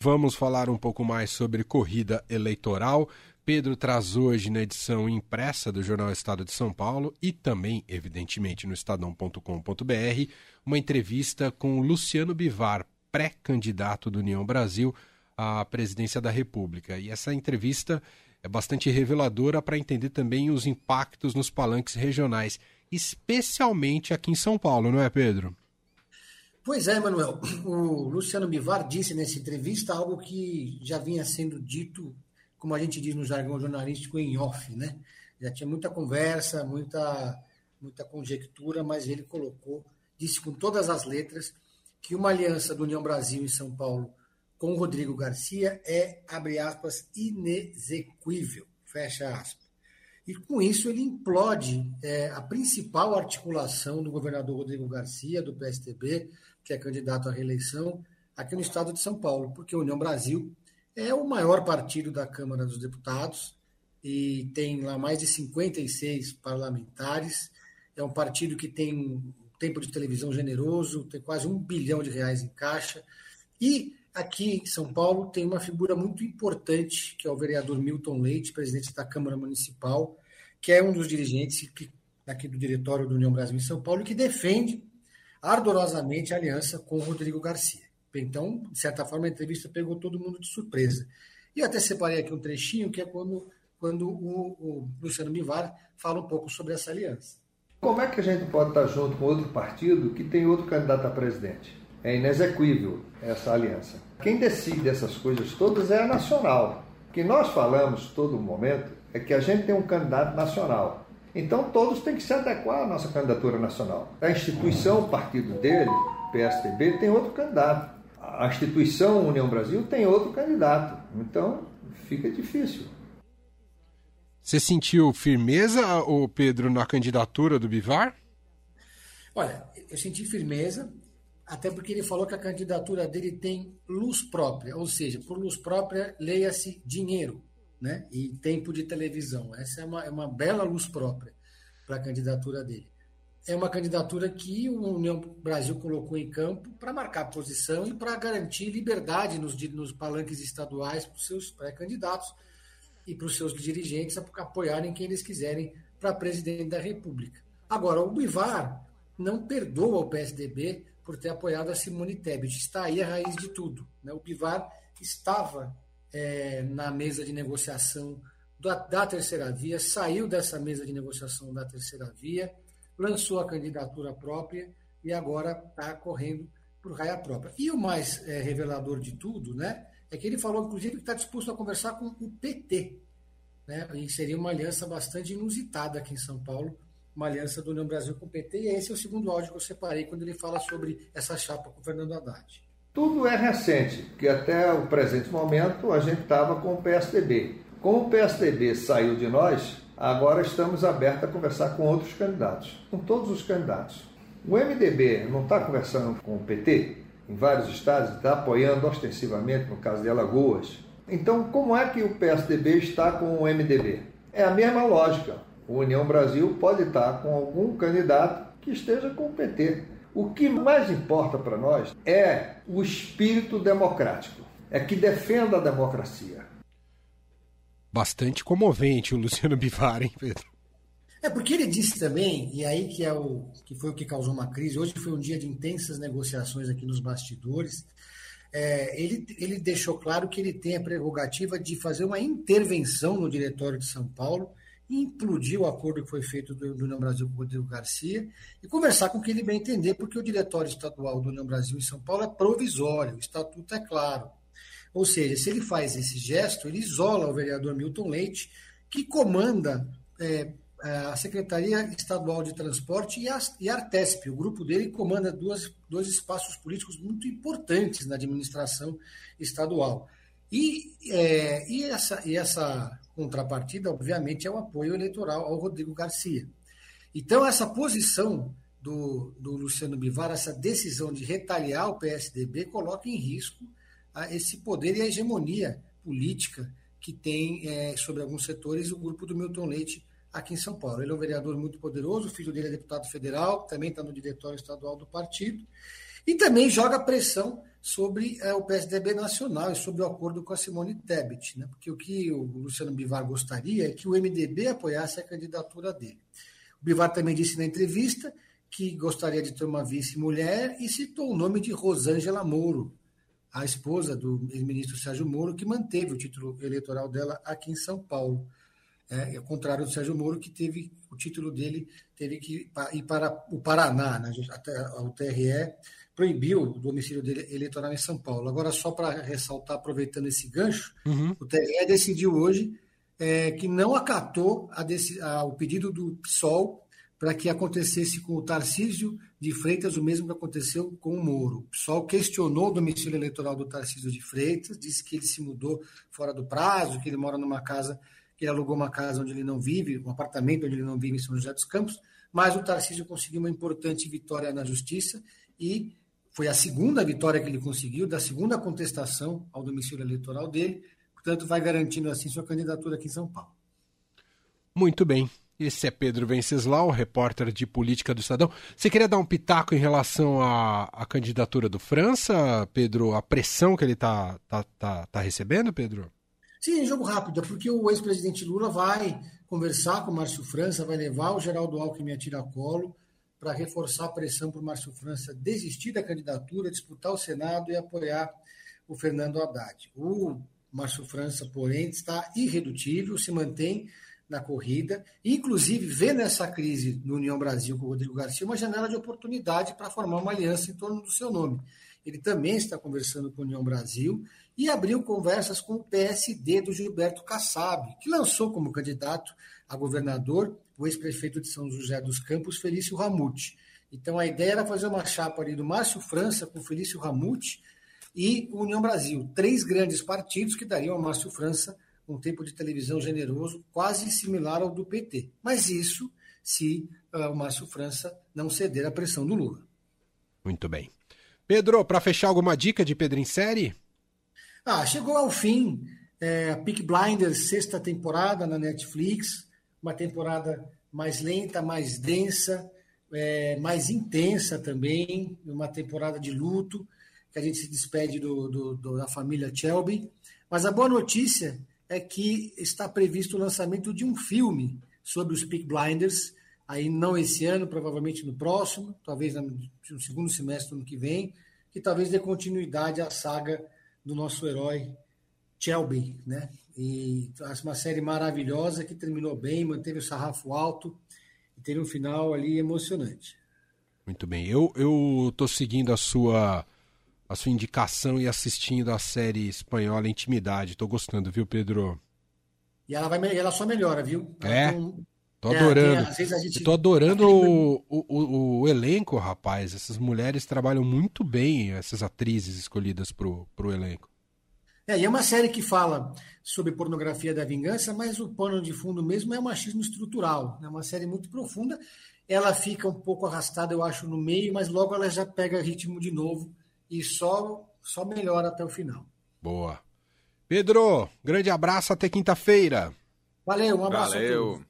Vamos falar um pouco mais sobre corrida eleitoral. Pedro traz hoje na edição impressa do Jornal Estado de São Paulo e também, evidentemente, no estadão.com.br, uma entrevista com Luciano Bivar, pré-candidato do União Brasil à presidência da República. E essa entrevista é bastante reveladora para entender também os impactos nos palanques regionais, especialmente aqui em São Paulo, não é, Pedro? Pois é, Manuel. O Luciano Bivar disse nessa entrevista algo que já vinha sendo dito, como a gente diz no jargão jornalístico, em off, né? Já tinha muita conversa, muita, muita conjectura, mas ele colocou, disse com todas as letras, que uma aliança do União Brasil e São Paulo com Rodrigo Garcia é, abre aspas, inexequível, fecha aspas. E com isso ele implode é, a principal articulação do governador Rodrigo Garcia, do PSTB, que é candidato à reeleição, aqui no estado de São Paulo, porque a União Brasil é o maior partido da Câmara dos Deputados e tem lá mais de 56 parlamentares. É um partido que tem um tempo de televisão generoso, tem quase um bilhão de reais em caixa. E aqui em São Paulo tem uma figura muito importante, que é o vereador Milton Leite, presidente da Câmara Municipal, que é um dos dirigentes que, aqui do diretório do União Brasil em São Paulo, que defende ardorosamente a aliança com Rodrigo Garcia. Então, de certa forma, a entrevista pegou todo mundo de surpresa. E até separei aqui um trechinho que é quando, quando o, o Luciano Bivar fala um pouco sobre essa aliança. Como é que a gente pode estar junto com outro partido que tem outro candidato a presidente? É inexequível essa aliança. Quem decide essas coisas todas é a nacional. O que nós falamos todo momento é que a gente tem um candidato nacional. Então todos têm que se adequar à nossa candidatura nacional. A instituição, o partido dele, PSDB, tem outro candidato. A instituição União Brasil tem outro candidato. Então fica difícil. Você sentiu firmeza, o Pedro, na candidatura do Bivar? Olha, eu senti firmeza, até porque ele falou que a candidatura dele tem luz própria, ou seja, por luz própria, leia-se dinheiro né? e tempo de televisão. Essa é uma, é uma bela luz própria para a candidatura dele. É uma candidatura que o União Brasil colocou em campo para marcar posição e para garantir liberdade nos, nos palanques estaduais para os seus pré-candidatos e para os seus dirigentes apoiarem quem eles quiserem para presidente da República. Agora, o Bivar não perdoa o PSDB por ter apoiado a Simone Tebet. Está aí a raiz de tudo. Né? O Bivar estava é, na mesa de negociação da, da, terceira via, saiu dessa mesa de negociação da terceira via, lançou a candidatura própria e agora está correndo por raia própria. E o mais é, revelador de tudo, né, é que ele falou, inclusive, que está disposto a conversar com o PT, né, e seria uma aliança bastante inusitada aqui em São Paulo, uma aliança do União Brasil com o PT, e esse é o segundo áudio que eu separei quando ele fala sobre essa chapa com o Fernando Haddad. Tudo é recente, porque até o presente momento a gente estava com o PSDB. Como o PSDB saiu de nós, agora estamos abertos a conversar com outros candidatos, com todos os candidatos. O MDB não está conversando com o PT em vários estados, está apoiando ostensivamente, no caso de Alagoas. Então, como é que o PSDB está com o MDB? É a mesma lógica. O União Brasil pode estar com algum candidato que esteja com o PT. O que mais importa para nós é o espírito democrático, é que defenda a democracia. Bastante comovente o Luciano Bivar, hein, Pedro? É porque ele disse também, e aí que é o que foi o que causou uma crise. Hoje foi um dia de intensas negociações aqui nos bastidores. É, ele, ele deixou claro que ele tem a prerrogativa de fazer uma intervenção no Diretório de São Paulo implodir o acordo que foi feito do, do União Brasil com o Rodrigo Garcia e conversar com quem ele bem entender, porque o diretório estadual do União Brasil em São Paulo é provisório, o estatuto é claro. Ou seja, se ele faz esse gesto, ele isola o vereador Milton Leite, que comanda é, a Secretaria Estadual de Transporte e a, e a Artesp. O grupo dele comanda duas, dois espaços políticos muito importantes na administração estadual. E, é, e, essa, e essa contrapartida, obviamente, é o apoio eleitoral ao Rodrigo Garcia. Então, essa posição do, do Luciano Bivar, essa decisão de retaliar o PSDB, coloca em risco a, esse poder e a hegemonia política que tem é, sobre alguns setores o grupo do Milton Leite aqui em São Paulo. Ele é um vereador muito poderoso, o filho dele é deputado federal, também está no diretório estadual do partido. E também joga pressão sobre é, o PSDB nacional e sobre o acordo com a Simone Tebet, né? porque o que o Luciano Bivar gostaria é que o MDB apoiasse a candidatura dele. O Bivar também disse na entrevista que gostaria de ter uma vice-mulher e citou o nome de Rosângela Moro, a esposa do ex-ministro Sérgio Moro, que manteve o título eleitoral dela aqui em São Paulo. É, ao contrário do Sérgio Moro, que teve o título dele teve que ir para o Paraná, né? até o TRE proibiu o domicílio dele eleitoral em São Paulo. Agora, só para ressaltar, aproveitando esse gancho, uhum. o TRE decidiu hoje é, que não acatou a, a, o pedido do PSOL para que acontecesse com o Tarcísio de Freitas o mesmo que aconteceu com o Moro. O PSOL questionou o domicílio eleitoral do Tarcísio de Freitas, disse que ele se mudou fora do prazo, que ele mora numa casa, que ele alugou uma casa onde ele não vive, um apartamento onde ele não vive em São José dos Campos, mas o Tarcísio conseguiu uma importante vitória na justiça e foi a segunda vitória que ele conseguiu, da segunda contestação ao domicílio eleitoral dele, portanto, vai garantindo assim sua candidatura aqui em São Paulo. Muito bem. Esse é Pedro Venceslau, repórter de política do Estadão. Você queria dar um pitaco em relação à, à candidatura do França, Pedro? A pressão que ele está tá, tá, tá recebendo, Pedro? Sim, jogo rápido, porque o ex-presidente Lula vai conversar com o Márcio França, vai levar o Geraldo Alckmin a tiracolo, para reforçar a pressão para o Márcio França desistir da candidatura, disputar o Senado e apoiar o Fernando Haddad. O Márcio França, porém, está irredutível, se mantém na corrida, inclusive vê nessa crise no União Brasil com o Rodrigo Garcia uma janela de oportunidade para formar uma aliança em torno do seu nome. Ele também está conversando com a União Brasil e abriu conversas com o PSD do Gilberto Kassab, que lançou como candidato a governador o ex-prefeito de São José dos Campos, Felício Ramute. Então a ideia era fazer uma chapa ali do Márcio França com Felício Ramute e União Brasil, três grandes partidos que dariam ao Márcio França um tempo de televisão generoso, quase similar ao do PT. Mas isso se uh, o Márcio França não ceder à pressão do Lula. Muito bem. Pedro, para fechar alguma dica de Pedro em série? Ah, chegou ao fim é, Peak Blinders, sexta temporada na Netflix uma temporada mais lenta, mais densa, é, mais intensa também, uma temporada de luto, que a gente se despede do, do, do, da família Shelby. Mas a boa notícia é que está previsto o lançamento de um filme sobre os Peak Blinders, aí não esse ano, provavelmente no próximo, talvez no segundo semestre do ano que vem, que talvez dê continuidade à saga do nosso herói Shelby, né? E uma série maravilhosa que terminou bem, manteve o sarrafo alto e teve um final ali emocionante. Muito bem. Eu eu tô seguindo a sua a sua indicação e assistindo a série espanhola Intimidade. Tô gostando, viu, Pedro? E ela vai ela só melhora, viu? Ela é. Tem... Tô é, adorando. Tem, gente... Tô adorando o, o, o, o, elenco, rapaz. Essas mulheres trabalham muito bem, essas atrizes escolhidas pro, pro elenco. É, e é uma série que fala sobre pornografia da vingança, mas o pano de fundo mesmo é o machismo estrutural. É uma série muito profunda. Ela fica um pouco arrastada, eu acho, no meio, mas logo ela já pega ritmo de novo e só, só melhora até o final. Boa. Pedro, grande abraço, até quinta-feira. Valeu, um abraço Valeu.